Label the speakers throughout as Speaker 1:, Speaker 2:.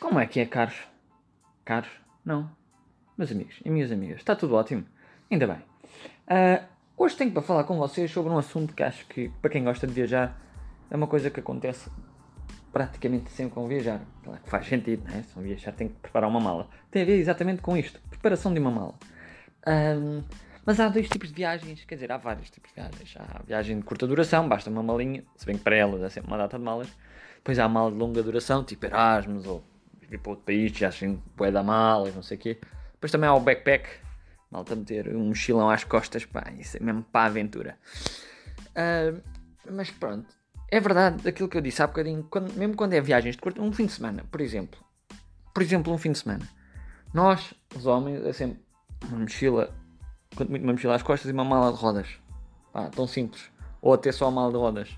Speaker 1: Como é que é, caros? Caros? Não. Meus amigos e minhas amigas, está tudo ótimo. Ainda bem. Uh, hoje tenho para falar com vocês sobre um assunto que acho que, para quem gosta de viajar, é uma coisa que acontece praticamente sempre com viajar. Claro que faz sentido, não é? Se viajar tem que preparar uma mala. Tem a ver exatamente com isto. Preparação de uma mala. Um, mas há dois tipos de viagens, quer dizer, há vários tipos de viagens. Há viagem de curta duração, basta uma malinha, se bem que para elas é sempre uma data de malas. Depois há a mala de longa duração, tipo Erasmus ou para outro país, já assim, bué da mala, não sei o quê. Depois também há o backpack, malta meter um mochilão às costas, pá, isso é mesmo para a aventura. Uh, mas pronto, é verdade aquilo que eu disse há bocadinho, quando, mesmo quando é viagens de curto, um fim de semana, por exemplo. Por exemplo, um fim de semana. Nós, os homens, é sempre uma mochila, quanto muito uma mochila às costas e uma mala de rodas. Pá, tão simples. Ou até só a mala de rodas.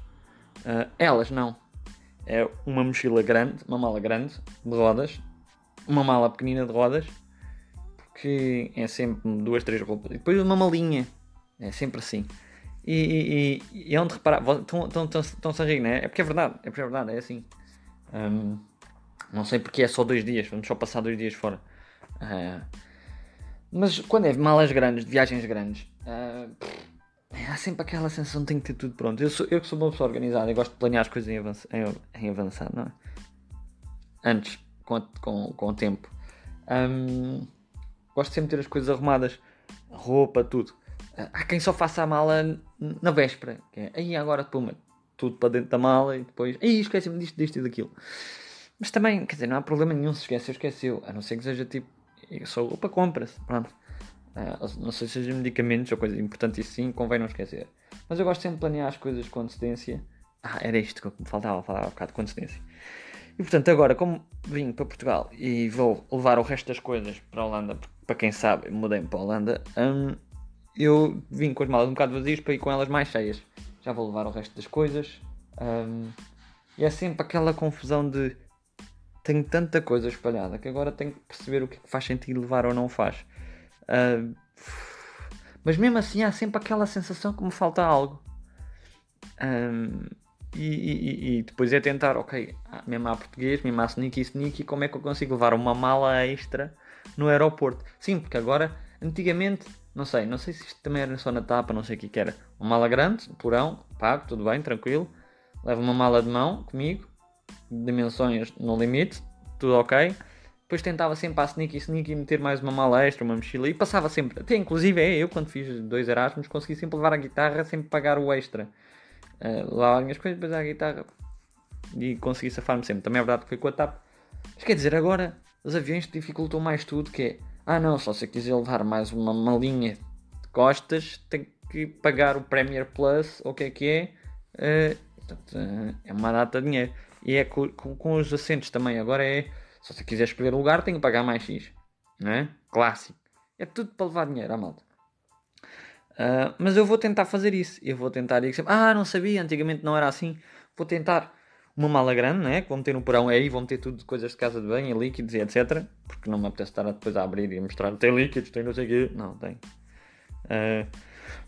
Speaker 1: Uh, elas não. É uma mochila grande, uma mala grande de rodas, uma mala pequenina de rodas, porque é sempre duas, três roupas. E depois uma malinha. É sempre assim. E, e, e é onde reparar. Estão-se a rir, né? É porque é verdade. É porque é verdade, é assim. Um, não sei porque é só dois dias. Vamos só passar dois dias fora. Uh, mas quando é malas grandes, de viagens grandes, uh, há sempre aquela sensação de que ter tudo pronto. Eu, sou, eu que sou uma pessoa organizada, eu gosto de planear as coisas em, avanç, em, em avançado, não é? Antes, com, com, com o tempo. Um, gosto sempre de ter as coisas arrumadas, roupa, tudo. Uh, há quem só faça a mala na véspera, que é aí agora puma, tudo para dentro da mala e depois, aí esquece-me disto, disto e daquilo. Mas também, quer dizer, não há problema nenhum se esqueceu, esqueceu, a não ser que seja tipo só roupa compra-se, pronto. Uh, não sei se seja medicamentos ou coisa importante e sim, convém não esquecer. Mas eu gosto sempre de planear as coisas com antecedência. Ah, era isto que me faltava falar um bocado com antecedência. E portanto, agora, como vim para Portugal e vou levar o resto das coisas para a Holanda, para quem sabe, mudei-me para a Holanda, um, eu vim com as malas um bocado vazias para ir com elas mais cheias. Já vou levar o resto das coisas. Um, e é sempre aquela confusão de tenho tanta coisa espalhada que agora tenho que perceber o que, é que faz sentido levar ou não faz. Uh, mas mesmo assim há sempre aquela sensação que me falta algo. Um, e, e, e, depois é tentar, ok, mesmo há português, mesmo há sneaky sneaky, como é que eu consigo levar uma mala extra no aeroporto? Sim, porque agora, antigamente, não sei, não sei se isto também era só na tapa, não sei o que, que era. Uma mala grande, porão, pago, tudo bem, tranquilo. Levo uma mala de mão comigo, dimensões no limite, tudo ok. Depois tentava sempre a sneaky sneaky meter mais uma mala extra, uma mochila e passava sempre. Até inclusive é eu quando fiz dois Erasmus consegui sempre levar a guitarra, sempre pagar o extra. Uh, lá as minhas coisas, depois a guitarra e consegui safar-me sempre. Também é verdade que foi com a TAP. Mas quer dizer, agora os aviões dificultam mais tudo que é. Ah não, só se quiser levar mais uma malinha de costas, tenho que pagar o Premier Plus, ou o que é que é. Uh, portanto, uh, é uma data de dinheiro. E é com, com, com, os assentos também. Agora é. Se você quiser escolher lugar, tem que pagar mais X. Não é? Clássico. É tudo para levar dinheiro à malta. Uh, mas eu vou tentar fazer isso. Eu vou tentar ir sempre. Ah, não sabia, antigamente não era assim. Vou tentar uma mala grande, né? Que vou meter no porão aí, vou meter tudo de coisas de casa de banho, líquidos e etc. Porque não me apetece estar depois a abrir e mostrar. Tem líquidos, tem não sei o quê. Não, tem. Uh,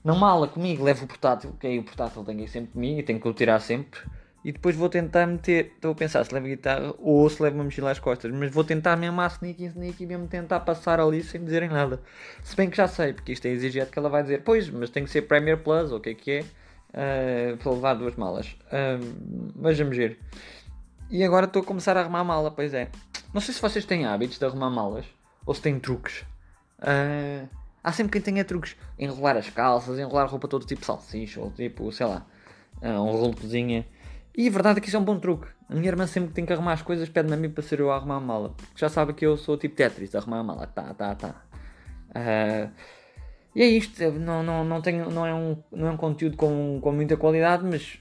Speaker 1: não mala comigo, levo o portátil, que aí o portátil tem que ir sempre comigo e tenho que o tirar sempre. E depois vou tentar meter. Estou a pensar se levo guitarra ou se levo uma mochila às costas. Mas vou tentar mesmo a sneaky sneaky mesmo tentar passar ali sem dizerem nada. Se bem que já sei, porque isto é exigente que ela vai dizer, pois, mas tem que ser Premier Plus, ou o que é que é, uh, para levar duas malas. Uh, mas vamos ver. E agora estou a começar a arrumar a mala, pois é. Não sei se vocês têm hábitos de arrumar malas ou se têm truques. Uh, há sempre quem tenha truques. Enrolar as calças, enrolar a roupa todo tipo salsicha, ou tipo, sei lá, um rolo de cozinha. E a verdade é que isso é um bom truque. A minha irmã sempre que tem que arrumar as coisas pede-me a mim para ser eu a arrumar a mala. Porque já sabe que eu sou tipo Tetris, arrumar a mala. Tá, tá, tá. Uh, e é isto. Não, não, não, tenho, não, é um, não é um conteúdo com, com muita qualidade, mas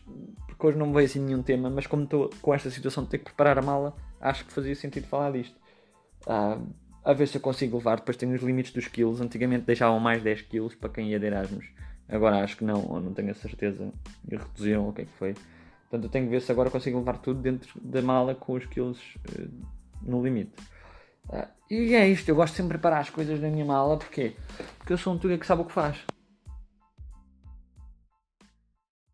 Speaker 1: porque hoje não me veio assim nenhum tema. Mas como estou com esta situação de ter que preparar a mala, acho que fazia sentido falar disto. Uh, a ver se eu consigo levar. Depois tenho os limites dos quilos. Antigamente deixavam mais 10 quilos para quem ia de Erasmus. Agora acho que não, ou não tenho a certeza. E reduziram o que é que foi. Portanto, eu tenho que ver se agora consigo levar tudo dentro da mala com os quilos uh, no limite. Uh, e é isto, eu gosto sempre de preparar as coisas na minha mala, porquê? Porque eu sou um tuga que sabe o que faz.